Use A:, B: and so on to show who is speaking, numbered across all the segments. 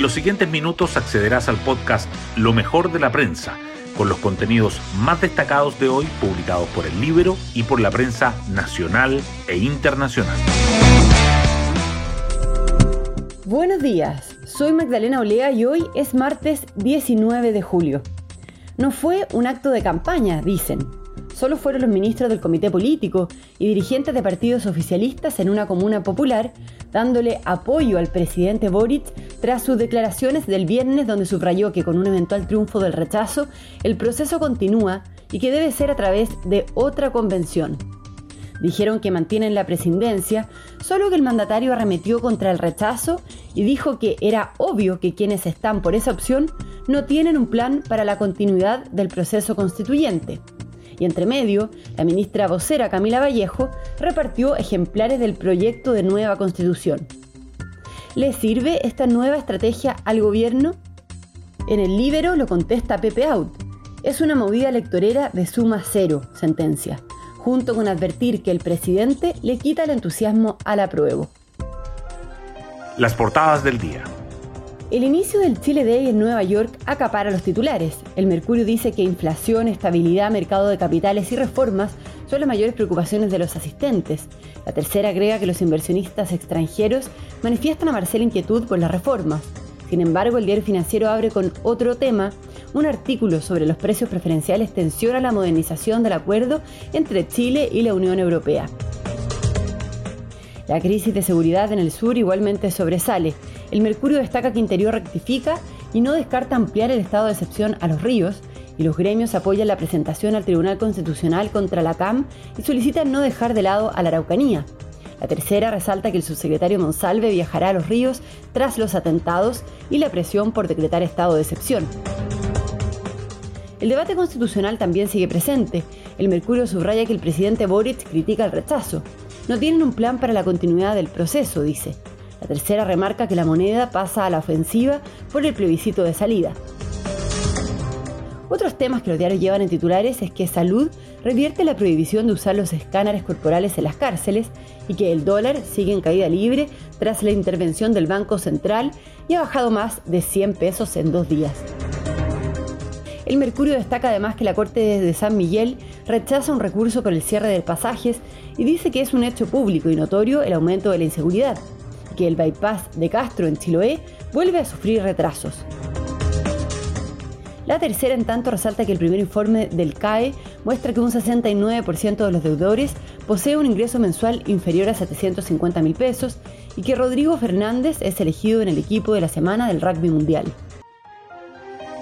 A: En los siguientes minutos accederás al podcast Lo mejor de la prensa, con los contenidos más destacados de hoy publicados por el libro y por la prensa nacional e internacional.
B: Buenos días, soy Magdalena Olea y hoy es martes 19 de julio. No fue un acto de campaña, dicen. Solo fueron los ministros del comité político y dirigentes de partidos oficialistas en una comuna popular dándole apoyo al presidente Boric tras sus declaraciones del viernes donde subrayó que con un eventual triunfo del rechazo, el proceso continúa y que debe ser a través de otra convención. Dijeron que mantienen la presidencia, solo que el mandatario arremetió contra el rechazo y dijo que era obvio que quienes están por esa opción no tienen un plan para la continuidad del proceso constituyente. Y entre medio, la ministra vocera Camila Vallejo repartió ejemplares del proyecto de nueva constitución. ¿Le sirve esta nueva estrategia al gobierno? En el Libero lo contesta Pepe Out. Es una movida electorera de suma cero, sentencia junto con advertir que el presidente le quita el entusiasmo al apruebo.
A: Las portadas del día.
B: El inicio del Chile Day en Nueva York acapara los titulares. El Mercurio dice que inflación, estabilidad, mercado de capitales y reformas son las mayores preocupaciones de los asistentes. La tercera agrega que los inversionistas extranjeros manifiestan a Marcel inquietud por las reformas. Sin embargo, el diario financiero abre con otro tema. Un artículo sobre los precios preferenciales tensiona la modernización del acuerdo entre Chile y la Unión Europea. La crisis de seguridad en el sur igualmente sobresale. El Mercurio destaca que Interior rectifica y no descarta ampliar el estado de excepción a los ríos, y los gremios apoyan la presentación al Tribunal Constitucional contra la CAM y solicitan no dejar de lado a la Araucanía. La tercera resalta que el subsecretario Monsalve viajará a los ríos tras los atentados y la presión por decretar estado de excepción. El debate constitucional también sigue presente. El Mercurio subraya que el presidente Boric critica el rechazo. No tienen un plan para la continuidad del proceso, dice. La tercera remarca que la moneda pasa a la ofensiva por el plebiscito de salida. Otros temas que los diarios llevan en titulares es que Salud revierte la prohibición de usar los escáneres corporales en las cárceles y que el dólar sigue en caída libre tras la intervención del Banco Central y ha bajado más de 100 pesos en dos días. El Mercurio destaca además que la Corte de San Miguel rechaza un recurso por el cierre de pasajes y dice que es un hecho público y notorio el aumento de la inseguridad, que el bypass de Castro en Chiloé vuelve a sufrir retrasos. La tercera, en tanto, resalta que el primer informe del CAE muestra que un 69% de los deudores posee un ingreso mensual inferior a 750 mil pesos y que Rodrigo Fernández es elegido en el equipo de la semana del rugby mundial.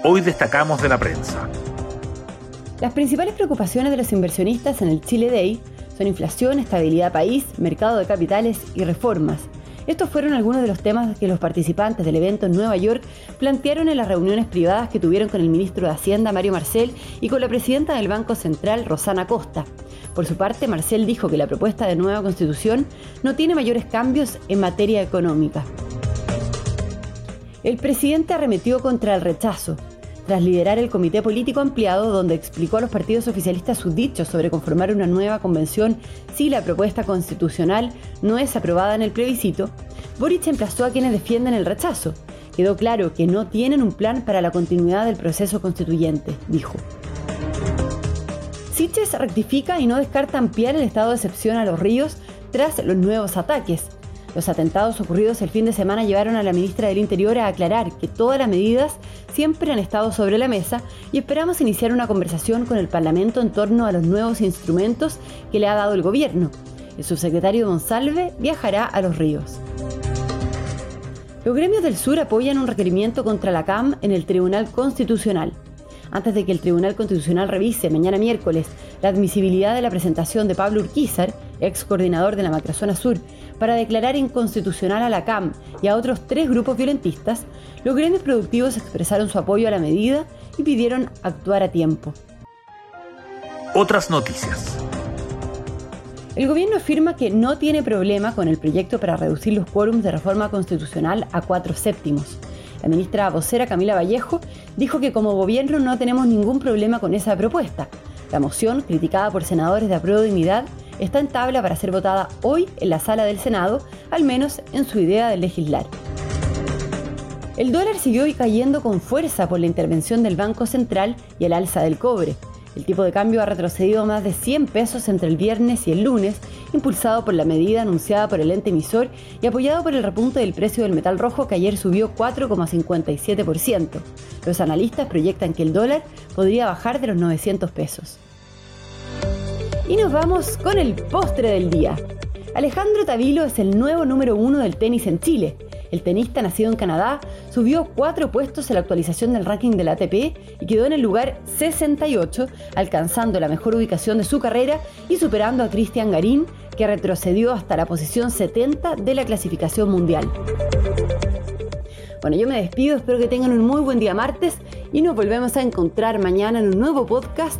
A: Hoy destacamos de la prensa.
B: Las principales preocupaciones de los inversionistas en el Chile Day son inflación, estabilidad país, mercado de capitales y reformas estos fueron algunos de los temas que los participantes del evento en Nueva York plantearon en las reuniones privadas que tuvieron con el ministro de Hacienda, Mario Marcel, y con la presidenta del Banco Central, Rosana Costa. Por su parte, Marcel dijo que la propuesta de nueva constitución no tiene mayores cambios en materia económica. El presidente arremetió contra el rechazo, tras liderar el comité político ampliado donde explicó a los partidos oficialistas sus dichos sobre conformar una nueva convención si la propuesta constitucional no es aprobada en el plebiscito, Boric emplazó a quienes defienden el rechazo. Quedó claro que no tienen un plan para la continuidad del proceso constituyente, dijo. Siches rectifica y no descarta ampliar el estado de excepción a los ríos tras los nuevos ataques. Los atentados ocurridos el fin de semana llevaron a la ministra del Interior a aclarar que todas las medidas siempre han estado sobre la mesa y esperamos iniciar una conversación con el Parlamento en torno a los nuevos instrumentos que le ha dado el gobierno. El subsecretario Monsalve viajará a los ríos. Los gremios del sur apoyan un requerimiento contra la CAM en el Tribunal Constitucional. Antes de que el Tribunal Constitucional revise mañana miércoles la admisibilidad de la presentación de Pablo Urquizar, ex coordinador de la Macrozona Sur, para declarar inconstitucional a la CAM y a otros tres grupos violentistas, los gremios productivos expresaron su apoyo a la medida y pidieron actuar a tiempo.
A: Otras noticias.
B: El gobierno afirma que no tiene problema con el proyecto para reducir los quórums de reforma constitucional a cuatro séptimos. La ministra vocera Camila Vallejo dijo que como gobierno no tenemos ningún problema con esa propuesta. La moción, criticada por senadores de apruebo dignidad, está en tabla para ser votada hoy en la sala del Senado, al menos en su idea de legislar. El dólar siguió cayendo con fuerza por la intervención del Banco Central y el alza del cobre. El tipo de cambio ha retrocedido más de 100 pesos entre el viernes y el lunes, impulsado por la medida anunciada por el ente emisor y apoyado por el repunte del precio del metal rojo que ayer subió 4,57%. Los analistas proyectan que el dólar podría bajar de los 900 pesos. Y nos vamos con el postre del día. Alejandro Tavilo es el nuevo número uno del tenis en Chile. El tenista nacido en Canadá subió cuatro puestos en la actualización del ranking de la ATP y quedó en el lugar 68, alcanzando la mejor ubicación de su carrera y superando a Cristian Garín, que retrocedió hasta la posición 70 de la clasificación mundial. Bueno, yo me despido, espero que tengan un muy buen día martes y nos volvemos a encontrar mañana en un nuevo podcast,